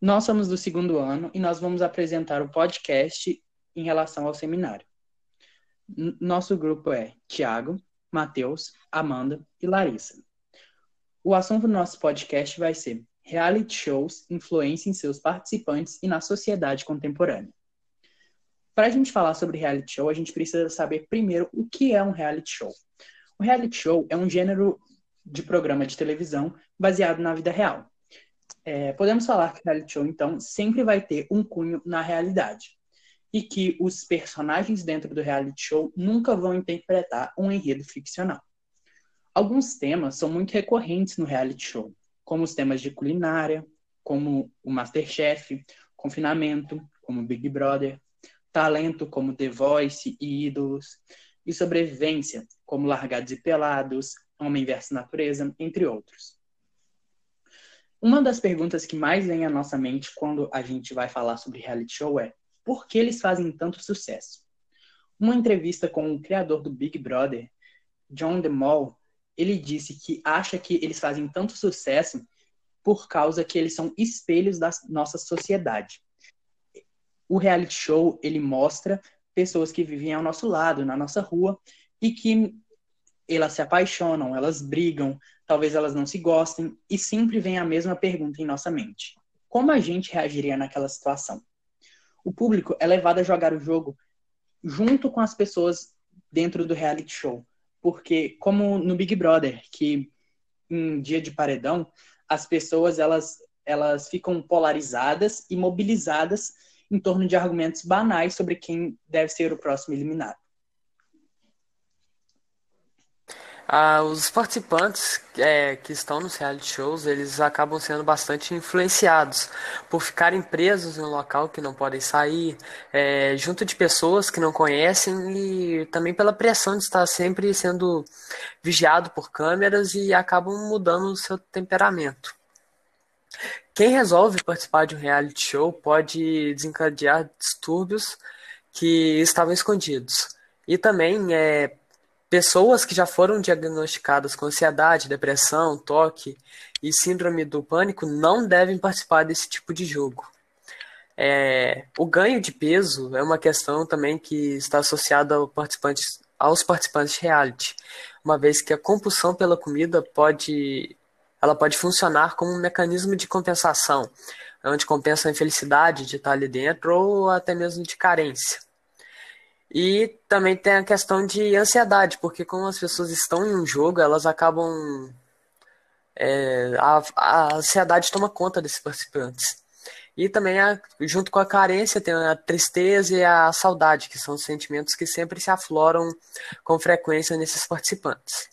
Nós somos do segundo ano e nós vamos apresentar o podcast em relação ao seminário. Nosso grupo é Tiago, Matheus, Amanda e Larissa. O assunto do nosso podcast vai ser reality shows influência em seus participantes e na sociedade contemporânea. Para a gente falar sobre reality show, a gente precisa saber primeiro o que é um reality show. O reality show é um gênero de programa de televisão baseado na vida real. É, podemos falar que reality show, então, sempre vai ter um cunho na realidade. E que os personagens dentro do reality show nunca vão interpretar um enredo ficcional. Alguns temas são muito recorrentes no reality show, como os temas de culinária, como o Masterchef, confinamento, como Big Brother, talento, como The Voice e Ídolos, e sobrevivência, como Largados e Pelados, Homem versus Natureza, entre outros. Uma das perguntas que mais vem à nossa mente quando a gente vai falar sobre reality show é por que eles fazem tanto sucesso? Uma entrevista com o criador do Big Brother, John DeMol, ele disse que acha que eles fazem tanto sucesso por causa que eles são espelhos da nossa sociedade. O reality show, ele mostra pessoas que vivem ao nosso lado, na nossa rua, e que elas se apaixonam, elas brigam, talvez elas não se gostem, e sempre vem a mesma pergunta em nossa mente: como a gente reagiria naquela situação? O público é levado a jogar o jogo junto com as pessoas dentro do reality show, porque como no Big Brother, que em dia de paredão, as pessoas elas elas ficam polarizadas e mobilizadas em torno de argumentos banais sobre quem deve ser o próximo eliminado. Ah, os participantes é, que estão nos reality shows, eles acabam sendo bastante influenciados por ficarem presos em um local que não podem sair, é, junto de pessoas que não conhecem e também pela pressão de estar sempre sendo vigiado por câmeras e acabam mudando o seu temperamento. Quem resolve participar de um reality show pode desencadear distúrbios que estavam escondidos. E também é, Pessoas que já foram diagnosticadas com ansiedade, depressão, toque e síndrome do pânico não devem participar desse tipo de jogo. É, o ganho de peso é uma questão também que está associada ao participantes, aos participantes de reality, uma vez que a compulsão pela comida pode, ela pode funcionar como um mecanismo de compensação, onde compensa a infelicidade de estar ali dentro ou até mesmo de carência. E também tem a questão de ansiedade, porque como as pessoas estão em um jogo, elas acabam. É, a, a ansiedade toma conta desses participantes. E também, a, junto com a carência, tem a tristeza e a saudade, que são sentimentos que sempre se afloram com frequência nesses participantes.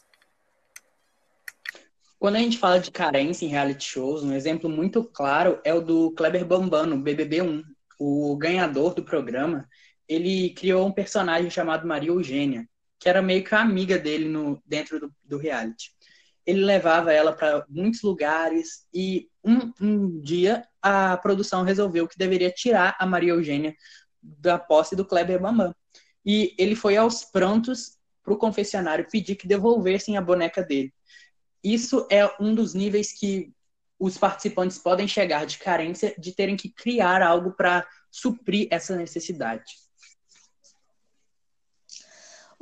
Quando a gente fala de carência em reality shows, um exemplo muito claro é o do Kleber Bambam, no BBB1. O ganhador do programa, ele criou um personagem chamado Maria Eugênia, que era meio que a amiga dele no, dentro do, do reality. Ele levava ela para muitos lugares e um, um, dia a produção resolveu que deveria tirar a Maria Eugênia da posse do Kleber Bambam. E ele foi aos prantos para o confessionário pedir que devolvessem a boneca dele. Isso é um dos níveis que os participantes podem chegar de carência de terem que criar algo para suprir essa necessidade.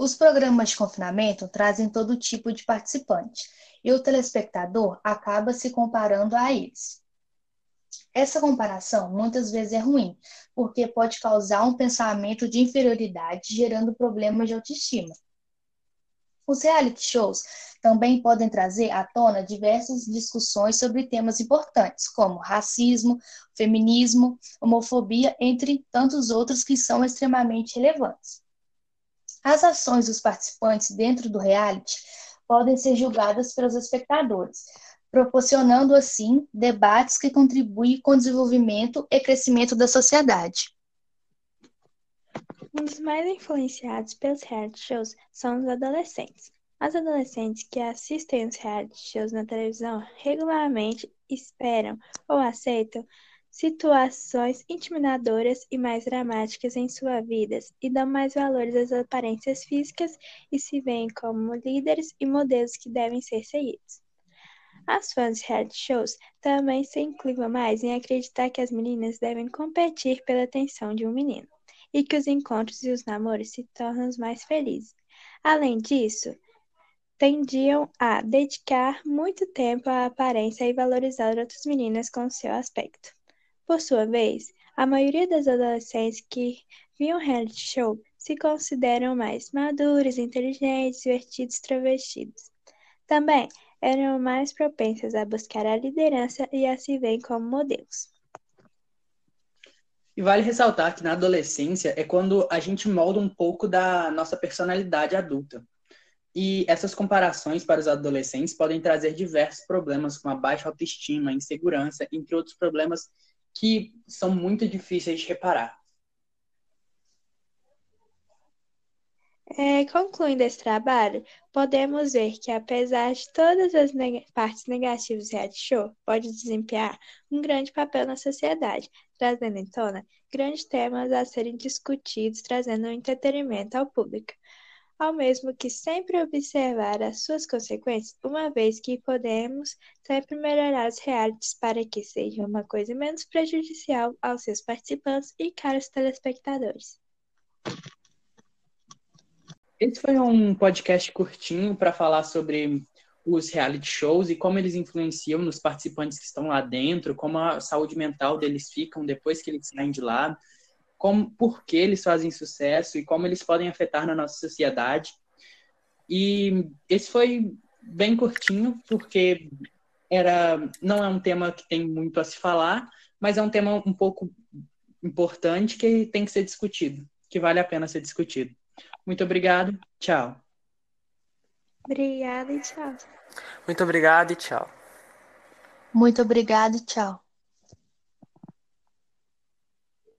Os programas de confinamento trazem todo tipo de participante e o telespectador acaba se comparando a eles. Essa comparação muitas vezes é ruim, porque pode causar um pensamento de inferioridade, gerando problemas de autoestima. Os reality shows também podem trazer à tona diversas discussões sobre temas importantes, como racismo, feminismo, homofobia, entre tantos outros que são extremamente relevantes. As ações dos participantes dentro do reality podem ser julgadas pelos espectadores, proporcionando assim debates que contribuem com o desenvolvimento e crescimento da sociedade. Um dos mais influenciados pelos reality shows são os adolescentes. As adolescentes que assistem os reality shows na televisão regularmente esperam ou aceitam situações intimidadoras e mais dramáticas em suas vidas e dão mais valores às aparências físicas e se veem como líderes e modelos que devem ser seguidos. As fãs de reality shows também se inclinam mais em acreditar que as meninas devem competir pela atenção de um menino e que os encontros e os namoros se tornam mais felizes. Além disso, tendiam a dedicar muito tempo à aparência e valorizar outras meninas com seu aspecto. Por sua vez, a maioria das adolescentes que viam reality show se consideram mais maduros, inteligentes, divertidos, travestidos. Também eram mais propensas a buscar a liderança e a se ver como modelos. E vale ressaltar que na adolescência é quando a gente molda um pouco da nossa personalidade adulta. E essas comparações para os adolescentes podem trazer diversos problemas, como a baixa autoestima, insegurança, entre outros problemas que são muito difíceis de reparar. É, concluindo esse trabalho, podemos ver que, apesar de todas as neg partes negativas do reality show, pode desempenhar um grande papel na sociedade, trazendo em tona grandes temas a serem discutidos, trazendo entretenimento ao público, ao mesmo que sempre observar as suas consequências, uma vez que podemos sempre melhorar os realities para que sejam uma coisa menos prejudicial aos seus participantes e caros telespectadores. Esse foi um podcast curtinho para falar sobre os reality shows e como eles influenciam nos participantes que estão lá dentro, como a saúde mental deles ficam depois que eles saem de lá, como, por que eles fazem sucesso e como eles podem afetar na nossa sociedade. E esse foi bem curtinho, porque era não é um tema que tem muito a se falar, mas é um tema um pouco importante que tem que ser discutido, que vale a pena ser discutido. Muito obrigado. Tchau. Obrigada e tchau. Muito obrigado e tchau. Muito obrigado e tchau.